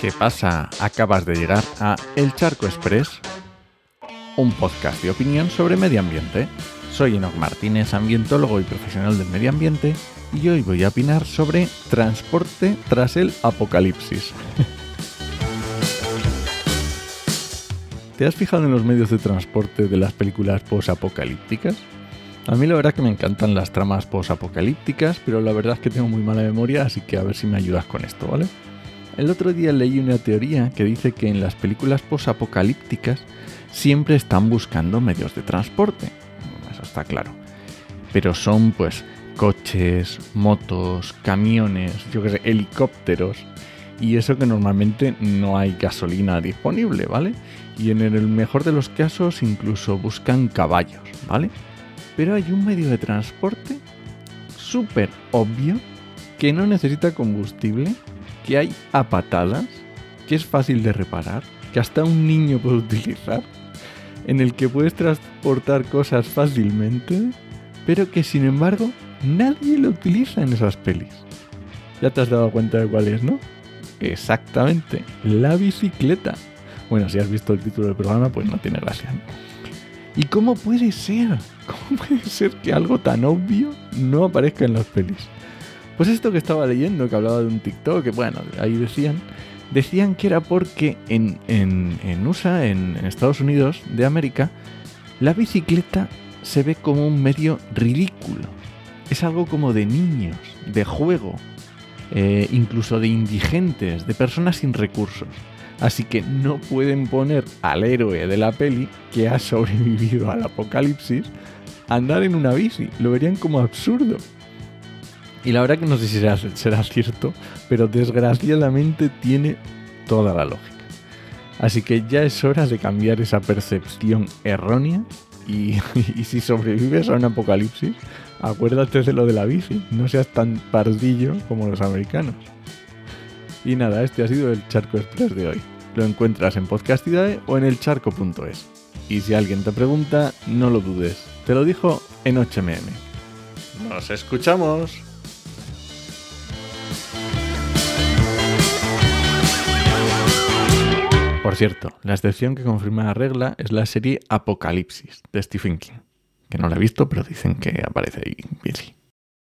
¿Qué pasa? Acabas de llegar a El Charco Express, un podcast de opinión sobre medio ambiente. Soy Enoch Martínez, ambientólogo y profesional del medio ambiente, y hoy voy a opinar sobre transporte tras el apocalipsis. ¿Te has fijado en los medios de transporte de las películas post-apocalípticas? A mí la verdad que me encantan las tramas post-apocalípticas, pero la verdad es que tengo muy mala memoria, así que a ver si me ayudas con esto, ¿vale? El otro día leí una teoría que dice que en las películas posapocalípticas siempre están buscando medios de transporte. Eso está claro. Pero son pues coches, motos, camiones, yo qué sé, helicópteros. Y eso que normalmente no hay gasolina disponible, ¿vale? Y en el mejor de los casos incluso buscan caballos, ¿vale? Pero hay un medio de transporte súper obvio que no necesita combustible que hay a patadas, que es fácil de reparar, que hasta un niño puede utilizar, en el que puedes transportar cosas fácilmente, pero que sin embargo nadie lo utiliza en esas pelis. Ya te has dado cuenta de cuál es, ¿no? Exactamente, la bicicleta. Bueno, si has visto el título del programa, pues no tiene gracia. ¿Y cómo puede ser? ¿Cómo puede ser que algo tan obvio no aparezca en las pelis? Pues esto que estaba leyendo, que hablaba de un TikTok, que bueno, ahí decían, decían que era porque en, en, USA, en, Estados Unidos de América, la bicicleta se ve como un medio ridículo. Es algo como de niños, de juego, eh, incluso de indigentes, de personas sin recursos. Así que no pueden poner al héroe de la peli que ha sobrevivido al apocalipsis andar en una bici. Lo verían como absurdo. Y la verdad que no sé si será, cierto, pero desgraciadamente tiene toda la lógica. Así que ya es hora de cambiar esa percepción errónea y, si sobrevives a un apocalipsis, acuérdate de lo de la bici, no seas tan pardillo como los americanos. Y nada, este ha sido el Charco Express de hoy. Lo encuentras en Podcastidae o en elcharco.es. Y si alguien te pregunta, no lo dudes. Te lo dijo en 8mm. ¡Nos escuchamos! Por cierto, la excepción que confirma la regla es la serie Apocalipsis de Stephen King, que no la he visto, pero dicen que aparece ahí.